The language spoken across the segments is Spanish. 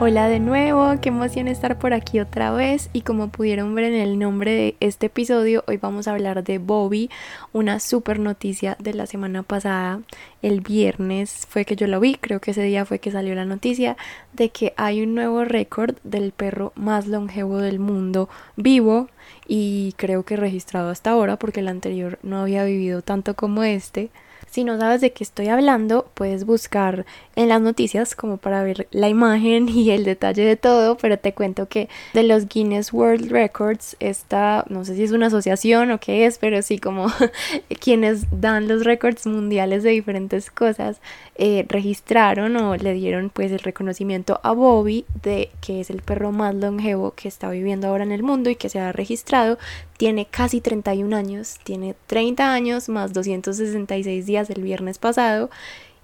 Hola de nuevo, qué emoción estar por aquí otra vez y como pudieron ver en el nombre de este episodio, hoy vamos a hablar de Bobby, una super noticia de la semana pasada, el viernes fue que yo lo vi, creo que ese día fue que salió la noticia de que hay un nuevo récord del perro más longevo del mundo vivo y creo que registrado hasta ahora porque el anterior no había vivido tanto como este. Si no sabes de qué estoy hablando, puedes buscar en las noticias como para ver la imagen y el detalle de todo, pero te cuento que de los Guinness World Records, esta, no sé si es una asociación o qué es, pero sí como quienes dan los récords mundiales de diferentes cosas, eh, registraron o le dieron pues el reconocimiento a Bobby de que es el perro más longevo que está viviendo ahora en el mundo y que se ha registrado. Tiene casi 31 años, tiene 30 años más 266 días el viernes pasado.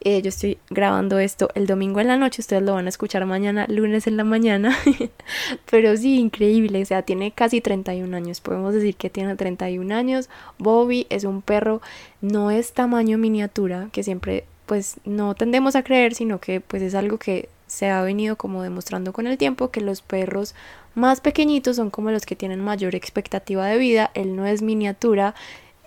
Eh, yo estoy grabando esto el domingo en la noche, ustedes lo van a escuchar mañana, lunes en la mañana. Pero sí, increíble, o sea, tiene casi 31 años, podemos decir que tiene 31 años. Bobby es un perro, no es tamaño miniatura, que siempre pues no tendemos a creer, sino que pues es algo que se ha venido como demostrando con el tiempo que los perros más pequeñitos son como los que tienen mayor expectativa de vida, él no es miniatura,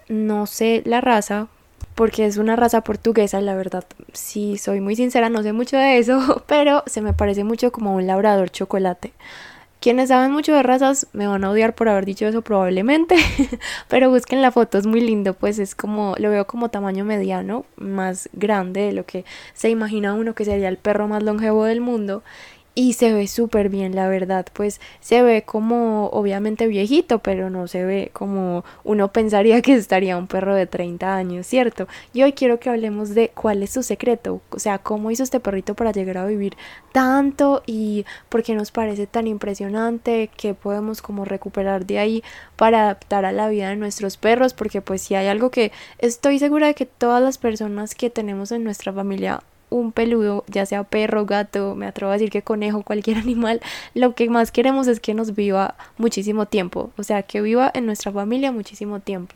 no sé la raza, porque es una raza portuguesa, la verdad, si soy muy sincera, no sé mucho de eso, pero se me parece mucho como un labrador chocolate. Quienes saben mucho de razas me van a odiar por haber dicho eso probablemente, pero busquen la foto, es muy lindo, pues es como, lo veo como tamaño mediano, más grande de lo que se imagina uno que sería el perro más longevo del mundo y se ve súper bien, la verdad, pues se ve como obviamente viejito, pero no se ve como uno pensaría que estaría un perro de 30 años, ¿cierto? Y hoy quiero que hablemos de cuál es su secreto, o sea, cómo hizo este perrito para llegar a vivir tanto y por qué nos parece tan impresionante, que podemos como recuperar de ahí para adaptar a la vida de nuestros perros, porque pues si hay algo que estoy segura de que todas las personas que tenemos en nuestra familia un peludo, ya sea perro, gato, me atrevo a decir que conejo, cualquier animal, lo que más queremos es que nos viva muchísimo tiempo, o sea, que viva en nuestra familia muchísimo tiempo.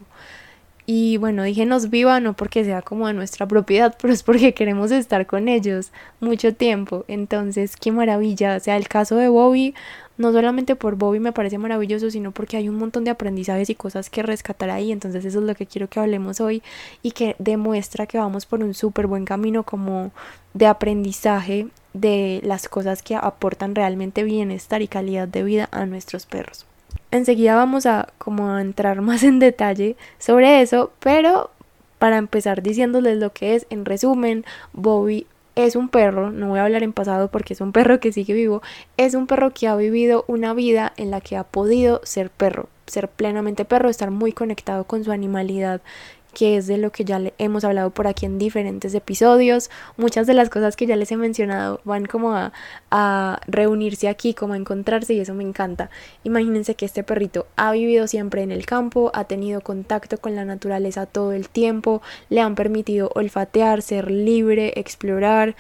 Y bueno, dije nos viva no porque sea como de nuestra propiedad, pero es porque queremos estar con ellos mucho tiempo. Entonces, qué maravilla. O sea, el caso de Bobby, no solamente por Bobby me parece maravilloso, sino porque hay un montón de aprendizajes y cosas que rescatar ahí. Entonces, eso es lo que quiero que hablemos hoy y que demuestra que vamos por un súper buen camino como de aprendizaje de las cosas que aportan realmente bienestar y calidad de vida a nuestros perros. Enseguida vamos a como a entrar más en detalle sobre eso, pero para empezar diciéndoles lo que es, en resumen, Bobby es un perro, no voy a hablar en pasado porque es un perro que sigue vivo, es un perro que ha vivido una vida en la que ha podido ser perro, ser plenamente perro, estar muy conectado con su animalidad que es de lo que ya le hemos hablado por aquí en diferentes episodios. Muchas de las cosas que ya les he mencionado van como a, a, reunirse aquí, como a encontrarse y eso me encanta. Imagínense que este perrito ha vivido siempre en el campo, ha tenido contacto con la naturaleza todo el tiempo, le han permitido olfatear, ser libre, explorar,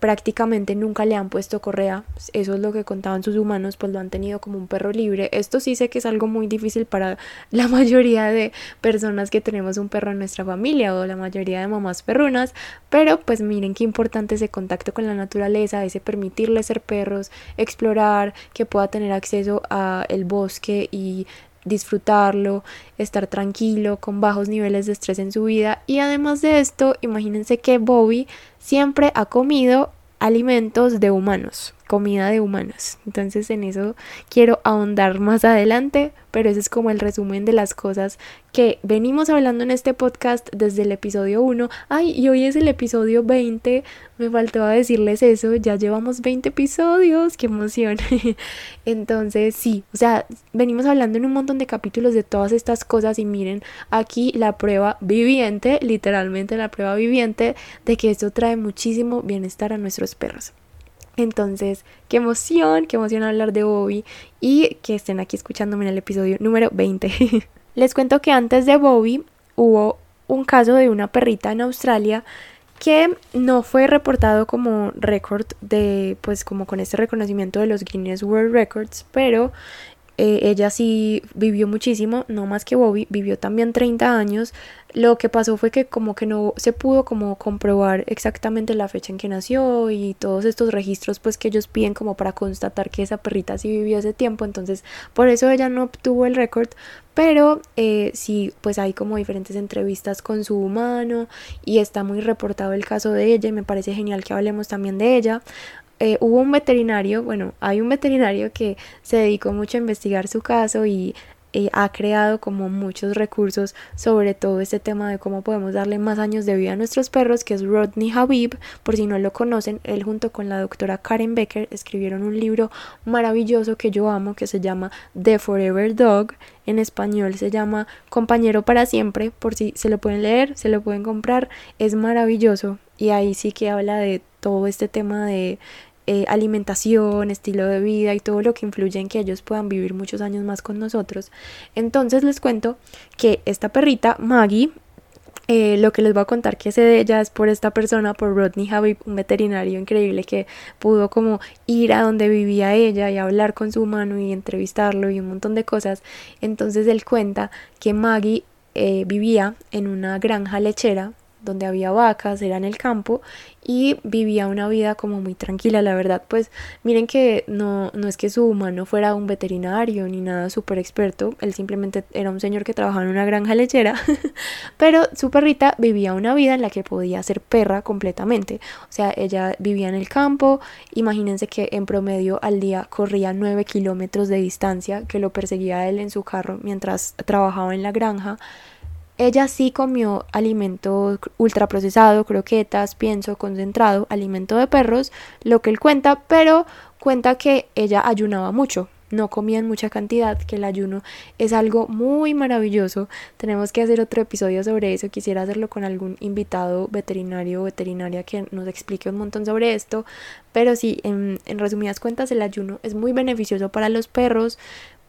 prácticamente nunca le han puesto correa, eso es lo que contaban sus humanos, pues lo han tenido como un perro libre. Esto sí sé que es algo muy difícil para la mayoría de personas que tenemos un perro en nuestra familia o la mayoría de mamás perrunas, pero pues miren qué importante ese contacto con la naturaleza, ese permitirle ser perros, explorar, que pueda tener acceso a el bosque y disfrutarlo, estar tranquilo, con bajos niveles de estrés en su vida. Y además de esto, imagínense que Bobby siempre ha comido alimentos de humanos comida de humanos. Entonces en eso quiero ahondar más adelante, pero ese es como el resumen de las cosas que venimos hablando en este podcast desde el episodio 1. Ay, y hoy es el episodio 20, me faltaba decirles eso, ya llevamos 20 episodios, qué emoción. Entonces sí, o sea, venimos hablando en un montón de capítulos de todas estas cosas y miren aquí la prueba viviente, literalmente la prueba viviente de que esto trae muchísimo bienestar a nuestros perros. Entonces, qué emoción, qué emoción hablar de Bobby y que estén aquí escuchándome en el episodio número 20. Les cuento que antes de Bobby hubo un caso de una perrita en Australia que no fue reportado como récord de, pues como con este reconocimiento de los Guinness World Records, pero eh, ella sí vivió muchísimo, no más que Bobby, vivió también 30 años. Lo que pasó fue que como que no se pudo como comprobar exactamente la fecha en que nació y todos estos registros pues que ellos piden como para constatar que esa perrita sí vivió ese tiempo, entonces por eso ella no obtuvo el récord, pero eh, sí pues hay como diferentes entrevistas con su humano y está muy reportado el caso de ella y me parece genial que hablemos también de ella. Eh, hubo un veterinario, bueno, hay un veterinario que se dedicó mucho a investigar su caso y eh, ha creado como muchos recursos sobre todo este tema de cómo podemos darle más años de vida a nuestros perros, que es Rodney Habib, por si no lo conocen, él junto con la doctora Karen Becker escribieron un libro maravilloso que yo amo, que se llama The Forever Dog, en español se llama Compañero para siempre, por si se lo pueden leer, se lo pueden comprar, es maravilloso. Y ahí sí que habla de todo este tema de eh, alimentación, estilo de vida y todo lo que influye en que ellos puedan vivir muchos años más con nosotros. Entonces les cuento que esta perrita, Maggie, eh, lo que les voy a contar que sé de ella es por esta persona, por Rodney Habib, un veterinario increíble que pudo como ir a donde vivía ella y hablar con su humano y entrevistarlo y un montón de cosas. Entonces él cuenta que Maggie eh, vivía en una granja lechera donde había vacas, era en el campo y vivía una vida como muy tranquila, la verdad, pues miren que no, no es que su humano fuera un veterinario ni nada súper experto, él simplemente era un señor que trabajaba en una granja lechera, pero su perrita vivía una vida en la que podía ser perra completamente, o sea, ella vivía en el campo, imagínense que en promedio al día corría 9 kilómetros de distancia, que lo perseguía él en su carro mientras trabajaba en la granja, ella sí comió alimento ultraprocesado, croquetas, pienso, concentrado, alimento de perros, lo que él cuenta, pero cuenta que ella ayunaba mucho, no comía en mucha cantidad, que el ayuno es algo muy maravilloso. Tenemos que hacer otro episodio sobre eso. Quisiera hacerlo con algún invitado veterinario o veterinaria que nos explique un montón sobre esto. Pero sí, en, en resumidas cuentas, el ayuno es muy beneficioso para los perros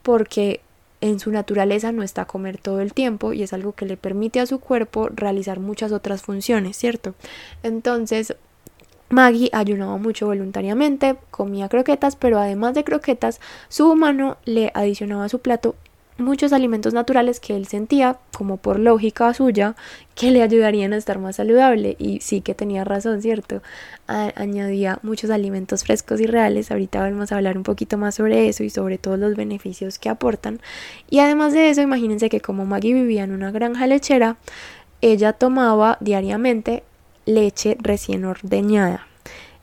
porque en su naturaleza no está a comer todo el tiempo y es algo que le permite a su cuerpo realizar muchas otras funciones, ¿cierto? Entonces, Maggie ayunaba mucho voluntariamente, comía croquetas, pero además de croquetas, su humano le adicionaba a su plato muchos alimentos naturales que él sentía, como por lógica suya, que le ayudarían a estar más saludable. Y sí que tenía razón, ¿cierto? añadía muchos alimentos frescos y reales. Ahorita vamos a hablar un poquito más sobre eso y sobre todos los beneficios que aportan. Y además de eso, imagínense que como Maggie vivía en una granja lechera, ella tomaba diariamente leche recién ordeñada.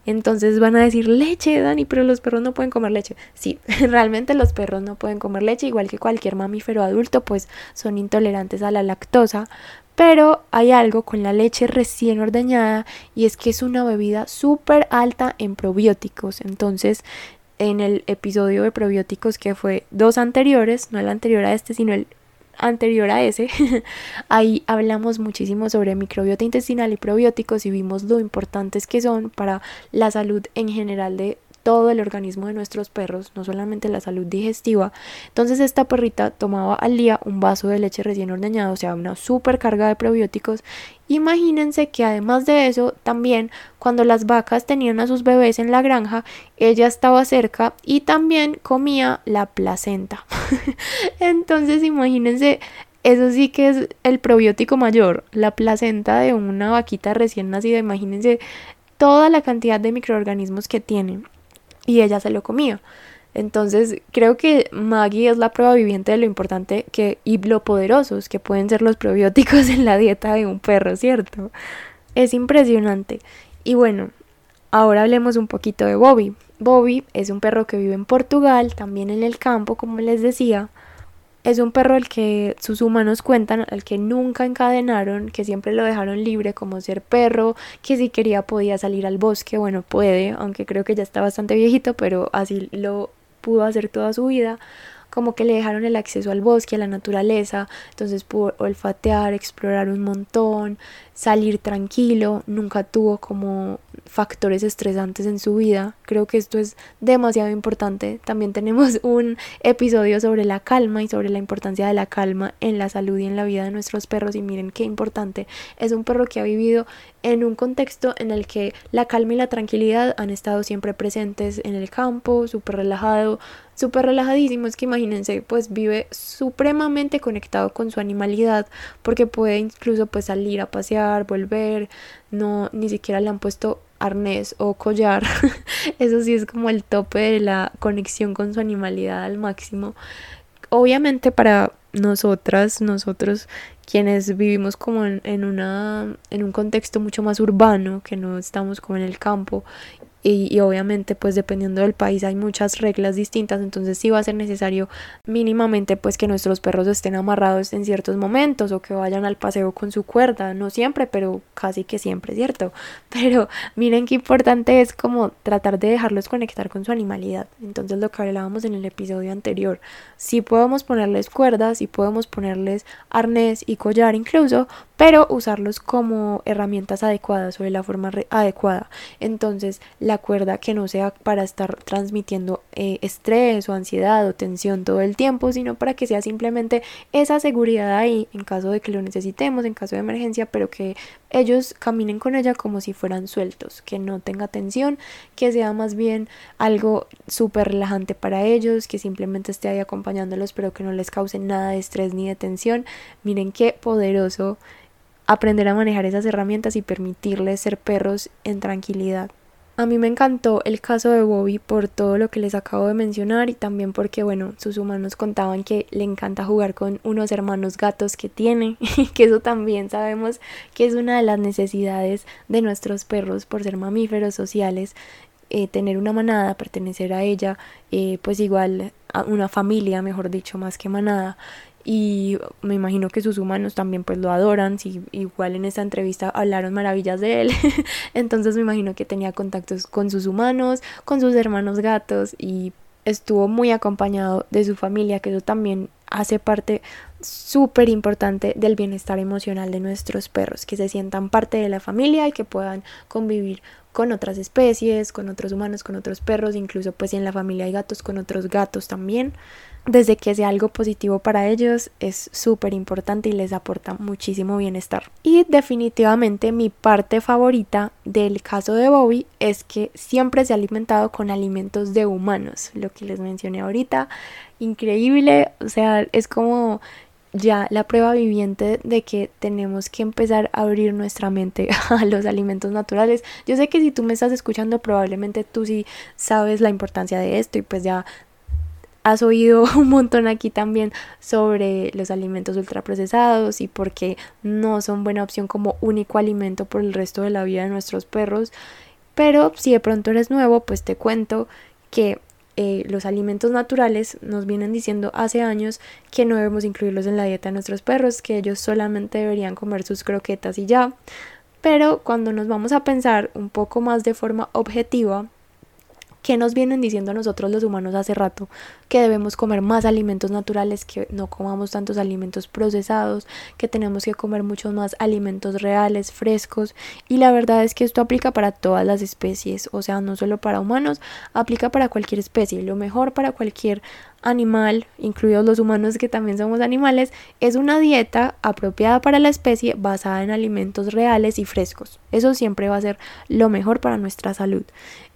Entonces van a decir leche, Dani, pero los perros no pueden comer leche. Sí, realmente los perros no pueden comer leche, igual que cualquier mamífero adulto, pues son intolerantes a la lactosa. Pero hay algo con la leche recién ordeñada y es que es una bebida súper alta en probióticos. Entonces, en el episodio de probióticos que fue dos anteriores, no el anterior a este, sino el anterior a ese, ahí hablamos muchísimo sobre microbiota intestinal y probióticos y vimos lo importantes que son para la salud en general de todo el organismo de nuestros perros, no solamente la salud digestiva. Entonces esta perrita tomaba al día un vaso de leche recién ordeñada, o sea, una super carga de probióticos. Imagínense que además de eso, también cuando las vacas tenían a sus bebés en la granja, ella estaba cerca y también comía la placenta. Entonces imagínense eso sí que es el probiótico mayor, la placenta de una vaquita recién nacida. Imagínense toda la cantidad de microorganismos que tiene y ella se lo comía. Entonces creo que Maggie es la prueba viviente de lo importante que y lo poderosos que pueden ser los probióticos en la dieta de un perro, ¿cierto? Es impresionante. Y bueno, ahora hablemos un poquito de Bobby. Bobby es un perro que vive en Portugal, también en el campo, como les decía, es un perro al que sus humanos cuentan, al que nunca encadenaron, que siempre lo dejaron libre como ser perro, que si quería podía salir al bosque, bueno, puede, aunque creo que ya está bastante viejito, pero así lo pudo hacer toda su vida. Como que le dejaron el acceso al bosque, a la naturaleza, entonces pudo olfatear, explorar un montón, salir tranquilo, nunca tuvo como factores estresantes en su vida. Creo que esto es demasiado importante. También tenemos un episodio sobre la calma y sobre la importancia de la calma en la salud y en la vida de nuestros perros. Y miren qué importante. Es un perro que ha vivido en un contexto en el que la calma y la tranquilidad han estado siempre presentes en el campo, súper relajado, súper relajadísimo. Es que imagínense, pues vive supremamente conectado con su animalidad porque puede incluso pues salir a pasear, volver, no, ni siquiera le han puesto arnés o collar. Eso sí es como el tope de la conexión con su animalidad al máximo. Obviamente para nosotras, nosotros quienes vivimos como en, una, en un contexto mucho más urbano, que no estamos como en el campo y, obviamente pues dependiendo del país hay muchas reglas distintas entonces sí va a ser necesario mínimamente pues que nuestros perros estén amarrados en ciertos momentos o que vayan al paseo con su cuerda no siempre pero casi que siempre cierto pero miren qué importante es como tratar de dejarlos conectar con su animalidad. Entonces lo que hablábamos en el episodio anterior sí podemos ponerles cuerdas y podemos ponerles arnés y collar incluso pero usarlos como herramientas adecuadas o de la forma adecuada. Entonces, la cuerda que no sea para estar transmitiendo eh, estrés o ansiedad o tensión todo el tiempo, sino para que sea simplemente esa seguridad ahí en caso de que lo necesitemos, en caso de emergencia, pero que ellos caminen con ella como si fueran sueltos, que no tenga tensión, que sea más bien algo súper relajante para ellos, que simplemente esté ahí acompañándolos, pero que no les cause nada de estrés ni de tensión. Miren qué poderoso aprender a manejar esas herramientas y permitirles ser perros en tranquilidad. A mí me encantó el caso de Bobby por todo lo que les acabo de mencionar y también porque, bueno, sus humanos contaban que le encanta jugar con unos hermanos gatos que tiene, que eso también sabemos que es una de las necesidades de nuestros perros por ser mamíferos sociales, eh, tener una manada, pertenecer a ella, eh, pues igual a una familia, mejor dicho, más que manada y me imagino que sus humanos también pues lo adoran, si igual en esta entrevista hablaron maravillas de él, entonces me imagino que tenía contactos con sus humanos, con sus hermanos gatos y estuvo muy acompañado de su familia, que eso también hace parte súper importante del bienestar emocional de nuestros perros, que se sientan parte de la familia y que puedan convivir con otras especies, con otros humanos, con otros perros, incluso pues en la familia hay gatos, con otros gatos también desde que sea algo positivo para ellos es súper importante y les aporta muchísimo bienestar. Y definitivamente mi parte favorita del caso de Bobby es que siempre se ha alimentado con alimentos de humanos, lo que les mencioné ahorita, increíble, o sea, es como ya la prueba viviente de que tenemos que empezar a abrir nuestra mente a los alimentos naturales. Yo sé que si tú me estás escuchando probablemente tú sí sabes la importancia de esto y pues ya has oído un montón aquí también sobre los alimentos ultraprocesados y por qué no son buena opción como único alimento por el resto de la vida de nuestros perros. Pero si de pronto eres nuevo, pues te cuento que eh, los alimentos naturales nos vienen diciendo hace años que no debemos incluirlos en la dieta de nuestros perros, que ellos solamente deberían comer sus croquetas y ya. Pero cuando nos vamos a pensar un poco más de forma objetiva, ¿Qué nos vienen diciendo a nosotros los humanos hace rato? Que debemos comer más alimentos naturales, que no comamos tantos alimentos procesados, que tenemos que comer muchos más alimentos reales, frescos. Y la verdad es que esto aplica para todas las especies, o sea, no solo para humanos, aplica para cualquier especie. Lo mejor para cualquier animal, incluidos los humanos que también somos animales, es una dieta apropiada para la especie basada en alimentos reales y frescos. Eso siempre va a ser lo mejor para nuestra salud.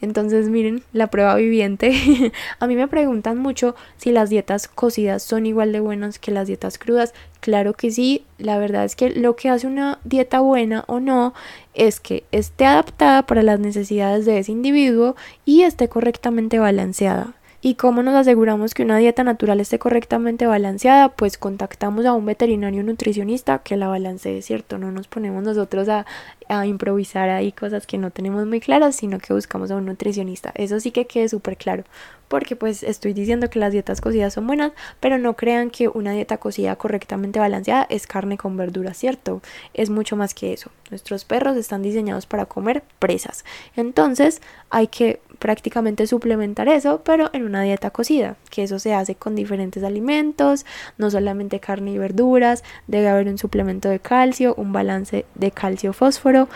Entonces, miren, la prueba viviente. a mí me preguntan mucho si las dietas cocidas son igual de buenas que las dietas crudas. Claro que sí, la verdad es que lo que hace una dieta buena o no es que esté adaptada para las necesidades de ese individuo y esté correctamente balanceada. ¿Y cómo nos aseguramos que una dieta natural esté correctamente balanceada? Pues contactamos a un veterinario nutricionista que la balancee, ¿cierto? No nos ponemos nosotros a, a improvisar ahí cosas que no tenemos muy claras, sino que buscamos a un nutricionista. Eso sí que quede súper claro, porque pues estoy diciendo que las dietas cocidas son buenas, pero no crean que una dieta cocida correctamente balanceada es carne con verduras, ¿cierto? Es mucho más que eso. Nuestros perros están diseñados para comer presas. Entonces hay que prácticamente suplementar eso, pero en una dieta cocida, que eso se hace con diferentes alimentos, no solamente carne y verduras, debe haber un suplemento de calcio, un balance de calcio-fósforo,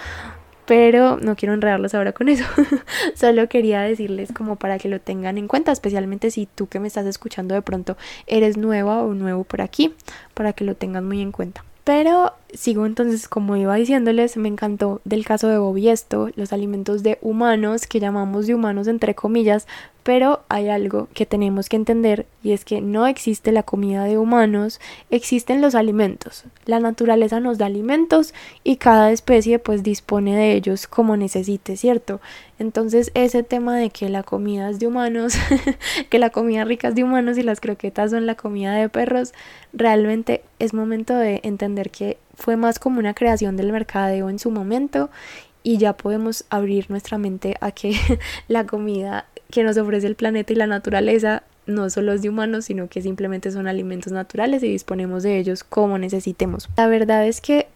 pero no quiero enredarlos ahora con eso. Solo quería decirles como para que lo tengan en cuenta, especialmente si tú que me estás escuchando de pronto eres nueva o nuevo por aquí, para que lo tengan muy en cuenta. Pero sigo entonces, como iba diciéndoles, me encantó del caso de Bobby esto, los alimentos de humanos, que llamamos de humanos entre comillas, pero hay algo que tenemos que entender y es que no existe la comida de humanos, existen los alimentos. La naturaleza nos da alimentos y cada especie pues dispone de ellos como necesite, ¿cierto? Entonces ese tema de que la comida es de humanos, que la comida rica es de humanos y las croquetas son la comida de perros, realmente es momento de entender que fue más como una creación del mercadeo en su momento y ya podemos abrir nuestra mente a que la comida que nos ofrece el planeta y la naturaleza no solo es de humanos, sino que simplemente son alimentos naturales y disponemos de ellos como necesitemos. La verdad es que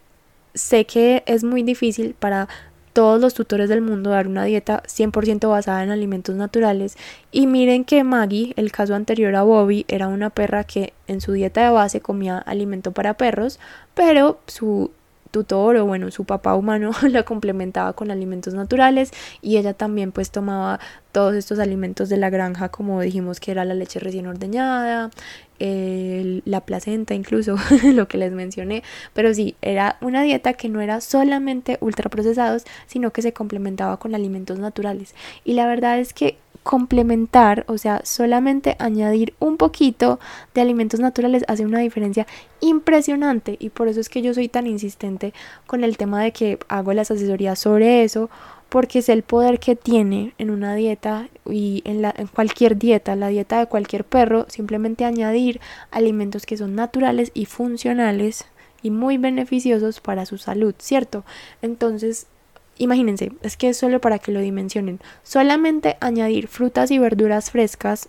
sé que es muy difícil para todos los tutores del mundo dar una dieta 100% basada en alimentos naturales y miren que Maggie, el caso anterior a Bobby, era una perra que en su dieta de base comía alimento para perros, pero su tutor o bueno su papá humano la complementaba con alimentos naturales y ella también pues tomaba todos estos alimentos de la granja como dijimos que era la leche recién ordeñada la placenta incluso lo que les mencioné. Pero sí era una dieta que no era solamente ultraprocesados sino que se complementaba con alimentos naturales. Y la verdad es que complementar, o sea, solamente añadir un poquito de alimentos naturales hace una diferencia impresionante y por eso es que yo soy tan insistente con el tema de que hago las asesorías sobre eso porque es el poder que tiene en una dieta y en, la, en cualquier dieta, la dieta de cualquier perro, simplemente añadir alimentos que son naturales y funcionales y muy beneficiosos para su salud, ¿cierto? Entonces, Imagínense, es que es solo para que lo dimensionen. Solamente añadir frutas y verduras frescas,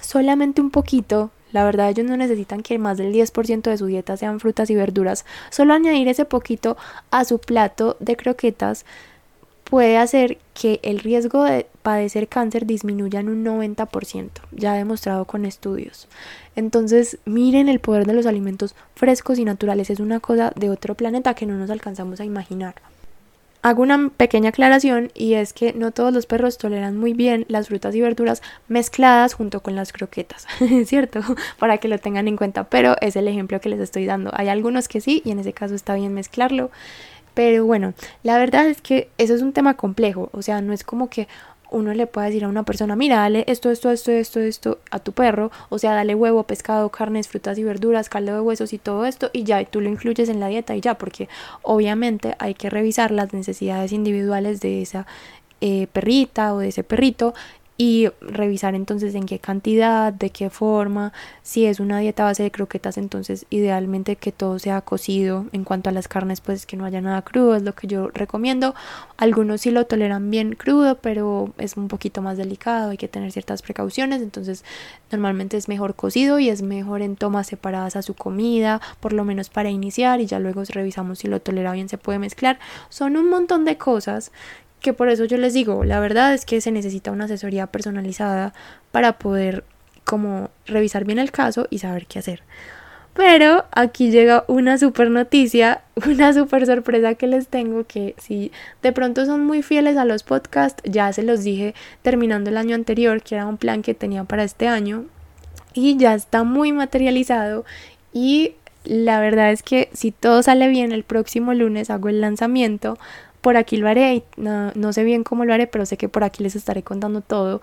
solamente un poquito, la verdad ellos no necesitan que más del 10% de su dieta sean frutas y verduras. Solo añadir ese poquito a su plato de croquetas puede hacer que el riesgo de padecer cáncer disminuya en un 90%, ya demostrado con estudios. Entonces, miren el poder de los alimentos frescos y naturales, es una cosa de otro planeta que no nos alcanzamos a imaginar. Hago una pequeña aclaración y es que no todos los perros toleran muy bien las frutas y verduras mezcladas junto con las croquetas, ¿cierto? Para que lo tengan en cuenta, pero es el ejemplo que les estoy dando. Hay algunos que sí y en ese caso está bien mezclarlo. Pero bueno, la verdad es que eso es un tema complejo, o sea, no es como que uno le puede decir a una persona, mira, dale esto, esto, esto, esto, esto a tu perro, o sea, dale huevo, pescado, carnes, frutas y verduras, caldo de huesos y todo esto, y ya, y tú lo incluyes en la dieta y ya, porque obviamente hay que revisar las necesidades individuales de esa eh, perrita o de ese perrito y revisar entonces en qué cantidad, de qué forma, si es una dieta base de croquetas, entonces idealmente que todo sea cocido, en cuanto a las carnes pues que no haya nada crudo, es lo que yo recomiendo, algunos sí lo toleran bien crudo, pero es un poquito más delicado, hay que tener ciertas precauciones, entonces normalmente es mejor cocido y es mejor en tomas separadas a su comida, por lo menos para iniciar y ya luego revisamos si lo tolera bien, se puede mezclar, son un montón de cosas que por eso yo les digo, la verdad es que se necesita una asesoría personalizada para poder como revisar bien el caso y saber qué hacer. Pero aquí llega una super noticia, una super sorpresa que les tengo que si de pronto son muy fieles a los podcasts, ya se los dije terminando el año anterior, que era un plan que tenía para este año y ya está muy materializado y la verdad es que si todo sale bien el próximo lunes hago el lanzamiento por aquí lo haré y no, sé bien cómo lo haré, pero sé que por aquí les estaré contando todo.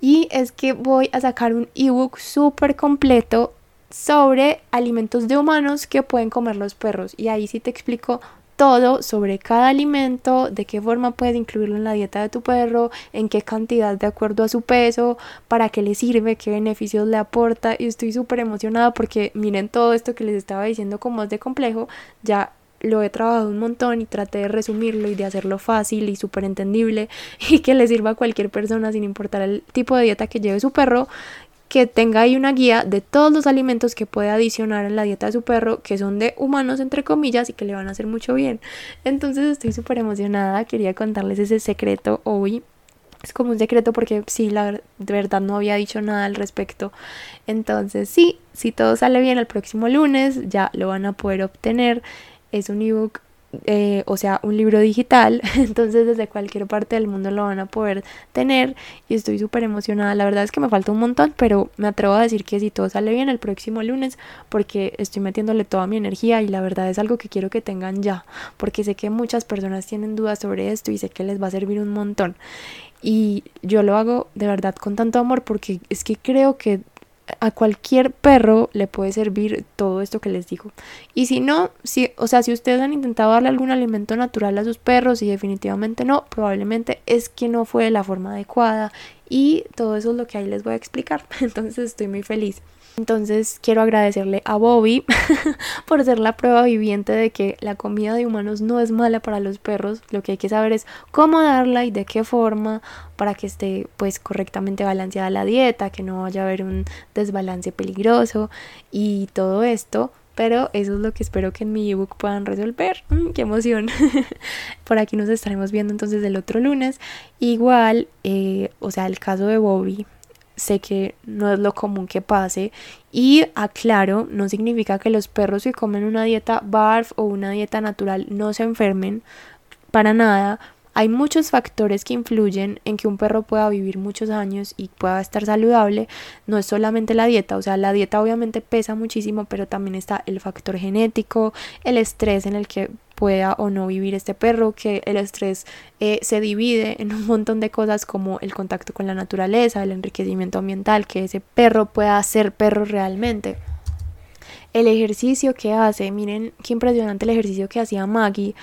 Y es que voy a sacar un ebook súper completo sobre alimentos de humanos que pueden comer los perros. Y ahí sí te explico todo sobre cada alimento, de qué forma puedes incluirlo en la dieta de tu perro, en qué cantidad de acuerdo a su peso, para qué le sirve, qué beneficios le aporta. Y estoy súper emocionada porque miren todo esto que les estaba diciendo como es de complejo, ya lo he trabajado un montón y traté de resumirlo y de hacerlo fácil y súper entendible y que le sirva a cualquier persona sin importar el tipo de dieta que lleve su perro, que tenga ahí una guía de todos los alimentos que puede adicionar en la dieta de su perro, que son de humanos entre comillas y que le van a hacer mucho bien. Entonces estoy súper emocionada, quería contarles ese secreto hoy. Es como un secreto porque sí, la verdad no había dicho nada al respecto. Entonces sí, si todo sale bien el próximo lunes ya lo van a poder obtener. Es un ebook eh, o sea, un libro digital, entonces desde cualquier parte del mundo lo van a poder tener y estoy súper emocionada. La verdad es que me falta un montón, pero me atrevo a decir que si todo sale bien el próximo lunes, porque estoy metiéndole toda mi energía y la verdad es algo que quiero que tengan ya, porque sé que muchas personas tienen dudas sobre esto y sé que les va a servir un montón. Y yo lo hago de verdad con tanto amor porque es que creo que a cualquier perro le puede servir todo esto que les digo. Y si no, si, o sea, si ustedes han intentado darle algún alimento natural a sus perros y definitivamente no, probablemente es que no fue de la forma adecuada y todo eso es lo que ahí les voy a explicar. Entonces estoy muy feliz. Entonces quiero agradecerle a Bobby por ser la prueba viviente de que la comida de humanos no es mala para los perros. Lo que hay que saber es cómo darla y de qué forma para que esté pues correctamente balanceada la dieta, que no vaya a haber un desbalance peligroso y todo esto. Pero eso es lo que espero que en mi ebook puedan resolver. Mm, ¡Qué emoción! Por aquí nos estaremos viendo entonces el otro lunes. Igual, eh, o sea, el caso de Bobby sé que no es lo común que pase y aclaro, no significa que los perros que comen una dieta BARF o una dieta natural no se enfermen para nada. Hay muchos factores que influyen en que un perro pueda vivir muchos años y pueda estar saludable. No es solamente la dieta, o sea, la dieta obviamente pesa muchísimo, pero también está el factor genético, el estrés en el que pueda o no vivir este perro, que el estrés eh, se divide en un montón de cosas como el contacto con la naturaleza, el enriquecimiento ambiental, que ese perro pueda ser perro realmente. El ejercicio que hace, miren qué impresionante el ejercicio que hacía Maggie.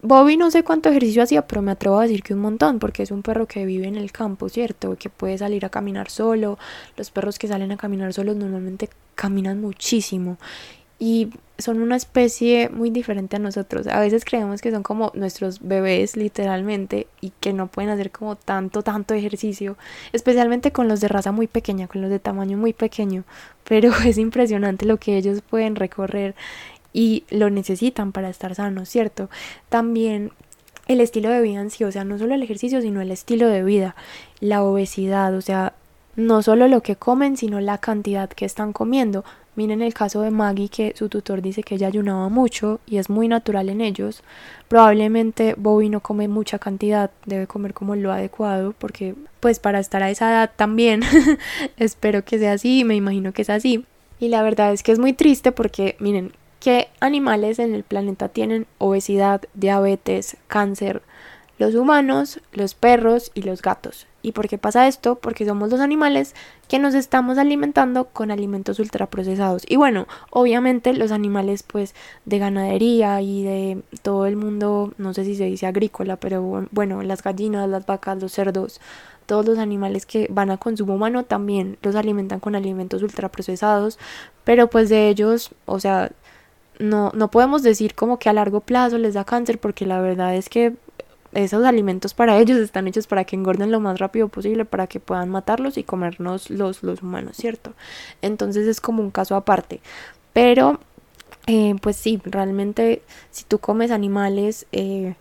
Bobby no sé cuánto ejercicio hacía, pero me atrevo a decir que un montón, porque es un perro que vive en el campo, ¿cierto? Que puede salir a caminar solo. Los perros que salen a caminar solos normalmente caminan muchísimo y son una especie muy diferente a nosotros. A veces creemos que son como nuestros bebés literalmente y que no pueden hacer como tanto, tanto ejercicio, especialmente con los de raza muy pequeña, con los de tamaño muy pequeño, pero es impresionante lo que ellos pueden recorrer y lo necesitan para estar sanos, ¿cierto? También el estilo de vida en sí, o sea, no solo el ejercicio, sino el estilo de vida, la obesidad, o sea, no solo lo que comen, sino la cantidad que están comiendo. Miren el caso de Maggie que su tutor dice que ella ayunaba mucho y es muy natural en ellos. Probablemente Bobby no come mucha cantidad, debe comer como lo adecuado porque pues para estar a esa edad también espero que sea así, me imagino que es así. Y la verdad es que es muy triste porque miren, ¿qué animales en el planeta tienen obesidad, diabetes, cáncer? Los humanos, los perros y los gatos. ¿Y por qué pasa esto? Porque somos los animales que nos estamos alimentando con alimentos ultraprocesados. Y bueno, obviamente los animales pues de ganadería y de todo el mundo, no sé si se dice agrícola, pero bueno, las gallinas, las vacas, los cerdos, todos los animales que van a consumo humano también los alimentan con alimentos ultraprocesados, pero pues de ellos, o sea, no, no podemos decir como que a largo plazo les da cáncer porque la verdad es que esos alimentos para ellos están hechos para que engorden lo más rápido posible, para que puedan matarlos y comernos los, los humanos, ¿cierto? Entonces es como un caso aparte. Pero, eh, pues sí, realmente si tú comes animales, eh,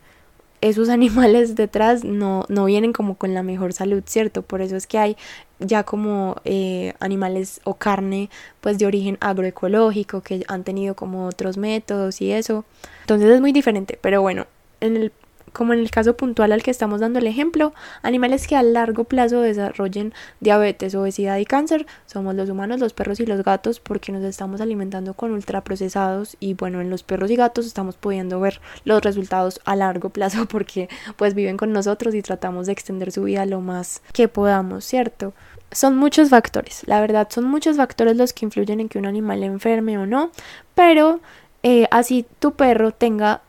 esos animales detrás no, no vienen como con la mejor salud, ¿cierto? Por eso es que hay ya como eh, animales o carne pues de origen agroecológico que han tenido como otros métodos y eso. Entonces es muy diferente, pero bueno, en el como en el caso puntual al que estamos dando el ejemplo, animales que a largo plazo desarrollen diabetes, obesidad y cáncer somos los humanos, los perros y los gatos porque nos estamos alimentando con ultraprocesados y bueno, en los perros y gatos estamos pudiendo ver los resultados a largo plazo porque pues viven con nosotros y tratamos de extender su vida lo más que podamos, ¿cierto? Son muchos factores, la verdad son muchos factores los que influyen en que un animal enferme o no, pero eh, así tu perro tenga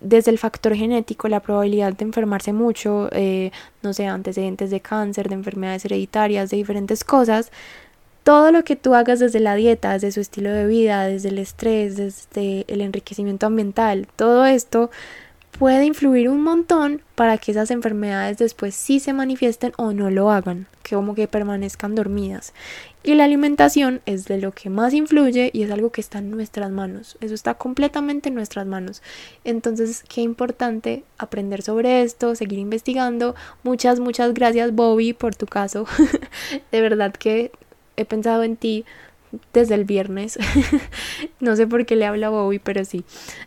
desde el factor genético, la probabilidad de enfermarse mucho, eh, no sé, antecedentes de cáncer, de enfermedades hereditarias, de diferentes cosas, todo lo que tú hagas desde la dieta, desde su estilo de vida, desde el estrés, desde el enriquecimiento ambiental, todo esto puede influir un montón para que esas enfermedades después sí se manifiesten o no lo hagan, que como que permanezcan dormidas. Y la alimentación es de lo que más influye y es algo que está en nuestras manos. Eso está completamente en nuestras manos. Entonces, qué importante aprender sobre esto, seguir investigando. Muchas, muchas gracias Bobby por tu caso. de verdad que he pensado en ti desde el viernes. no sé por qué le hablo a Bobby, pero sí.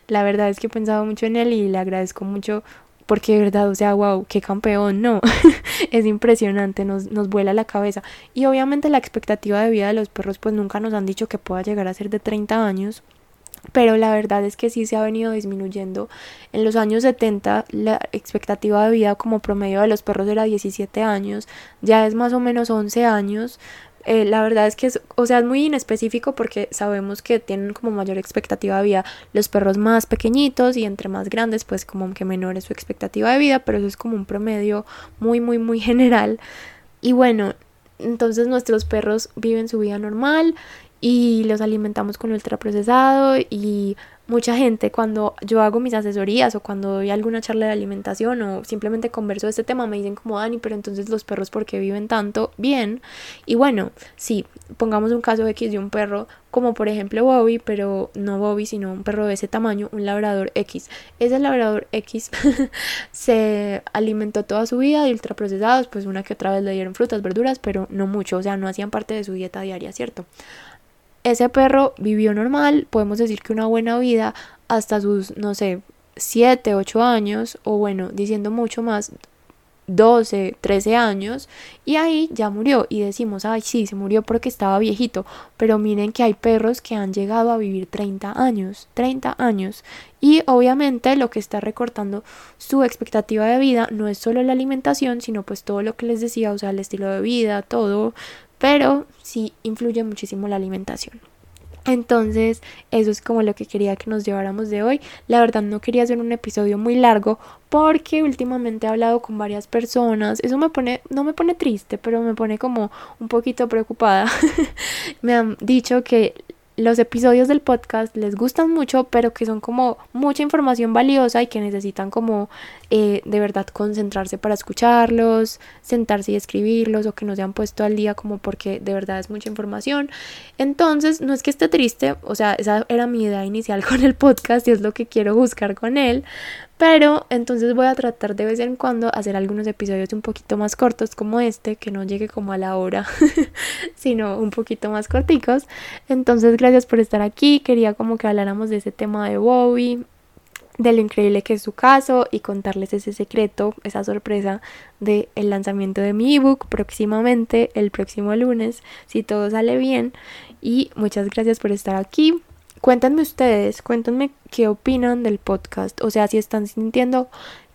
La verdad es que he pensado mucho en él y le agradezco mucho porque de verdad, o sea, wow, qué campeón, no, es impresionante, nos, nos vuela la cabeza. Y obviamente la expectativa de vida de los perros, pues nunca nos han dicho que pueda llegar a ser de 30 años, pero la verdad es que sí se ha venido disminuyendo. En los años 70 la expectativa de vida como promedio de los perros era 17 años, ya es más o menos 11 años, eh, la verdad es que es, o sea, es muy inespecífico porque sabemos que tienen como mayor expectativa de vida los perros más pequeñitos y entre más grandes pues como que menor es su expectativa de vida, pero eso es como un promedio muy muy muy general. Y bueno, entonces nuestros perros viven su vida normal y los alimentamos con ultraprocesado y mucha gente cuando yo hago mis asesorías o cuando doy alguna charla de alimentación o simplemente converso de este tema me dicen como Dani, pero entonces los perros ¿por qué viven tanto bien? Y bueno, sí, pongamos un caso X de un perro como por ejemplo Bobby, pero no Bobby, sino un perro de ese tamaño, un labrador X. Ese labrador X se alimentó toda su vida de ultraprocesados, pues una que otra vez le dieron frutas, verduras, pero no mucho, o sea, no hacían parte de su dieta diaria, ¿cierto? Ese perro vivió normal, podemos decir que una buena vida hasta sus, no sé, 7, 8 años, o bueno, diciendo mucho más, 12, 13 años, y ahí ya murió. Y decimos, ay, sí, se murió porque estaba viejito, pero miren que hay perros que han llegado a vivir 30 años, 30 años. Y obviamente lo que está recortando su expectativa de vida no es solo la alimentación, sino pues todo lo que les decía, o sea, el estilo de vida, todo, pero sí influye muchísimo la alimentación. Entonces, eso es como lo que quería que nos lleváramos de hoy. La verdad no quería hacer un episodio muy largo porque últimamente he hablado con varias personas. Eso me pone no me pone triste, pero me pone como un poquito preocupada. me han dicho que los episodios del podcast les gustan mucho, pero que son como mucha información valiosa y que necesitan como eh, de verdad concentrarse para escucharlos, sentarse y escribirlos o que no se han puesto al día como porque de verdad es mucha información. Entonces, no es que esté triste, o sea, esa era mi idea inicial con el podcast y es lo que quiero buscar con él, pero entonces voy a tratar de vez en cuando hacer algunos episodios un poquito más cortos como este, que no llegue como a la hora, sino un poquito más corticos. Entonces, gracias por estar aquí. Quería como que habláramos de ese tema de Bowie, de lo increíble que es su caso y contarles ese secreto, esa sorpresa del el lanzamiento de mi ebook próximamente, el próximo lunes, si todo sale bien. Y muchas gracias por estar aquí. Cuéntenme ustedes, cuéntenme qué opinan del podcast, o sea, si están sintiendo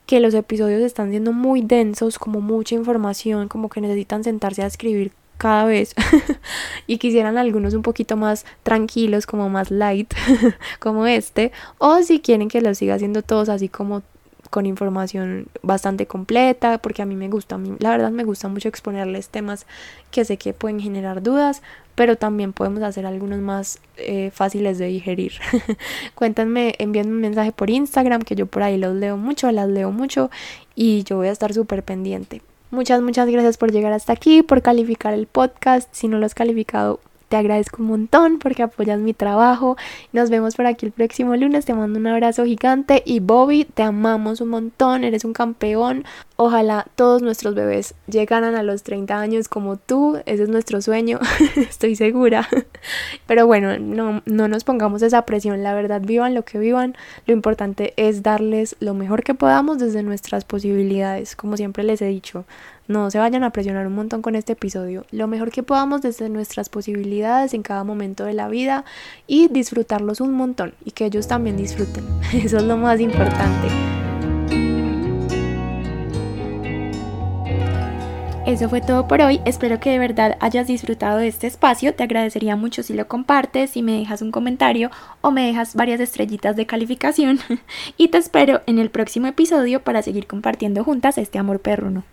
que los episodios están siendo muy densos, como mucha información, como que necesitan sentarse a escribir cada vez y quisieran algunos un poquito más tranquilos, como más light, como este, o si quieren que los siga haciendo todos así como con información bastante completa, porque a mí me gusta, a mí, la verdad me gusta mucho exponerles temas que sé que pueden generar dudas, pero también podemos hacer algunos más eh, fáciles de digerir. Cuéntanme, envíenme un mensaje por Instagram, que yo por ahí los leo mucho, las leo mucho y yo voy a estar súper pendiente. Muchas, muchas gracias por llegar hasta aquí, por calificar el podcast. Si no lo has calificado, te agradezco un montón porque apoyas mi trabajo. Nos vemos por aquí el próximo lunes. Te mando un abrazo gigante y Bobby, te amamos un montón. Eres un campeón. Ojalá todos nuestros bebés llegaran a los 30 años como tú. Ese es nuestro sueño. Estoy segura. Pero bueno, no, no nos pongamos esa presión. La verdad, vivan lo que vivan. Lo importante es darles lo mejor que podamos desde nuestras posibilidades. Como siempre les he dicho, no se vayan a presionar un montón con este episodio. Lo mejor que podamos desde nuestras posibilidades en cada momento de la vida y disfrutarlos un montón y que ellos también disfruten. Eso es lo más importante. Eso fue todo por hoy. Espero que de verdad hayas disfrutado de este espacio. Te agradecería mucho si lo compartes, si me dejas un comentario o me dejas varias estrellitas de calificación. y te espero en el próximo episodio para seguir compartiendo juntas este amor perruno.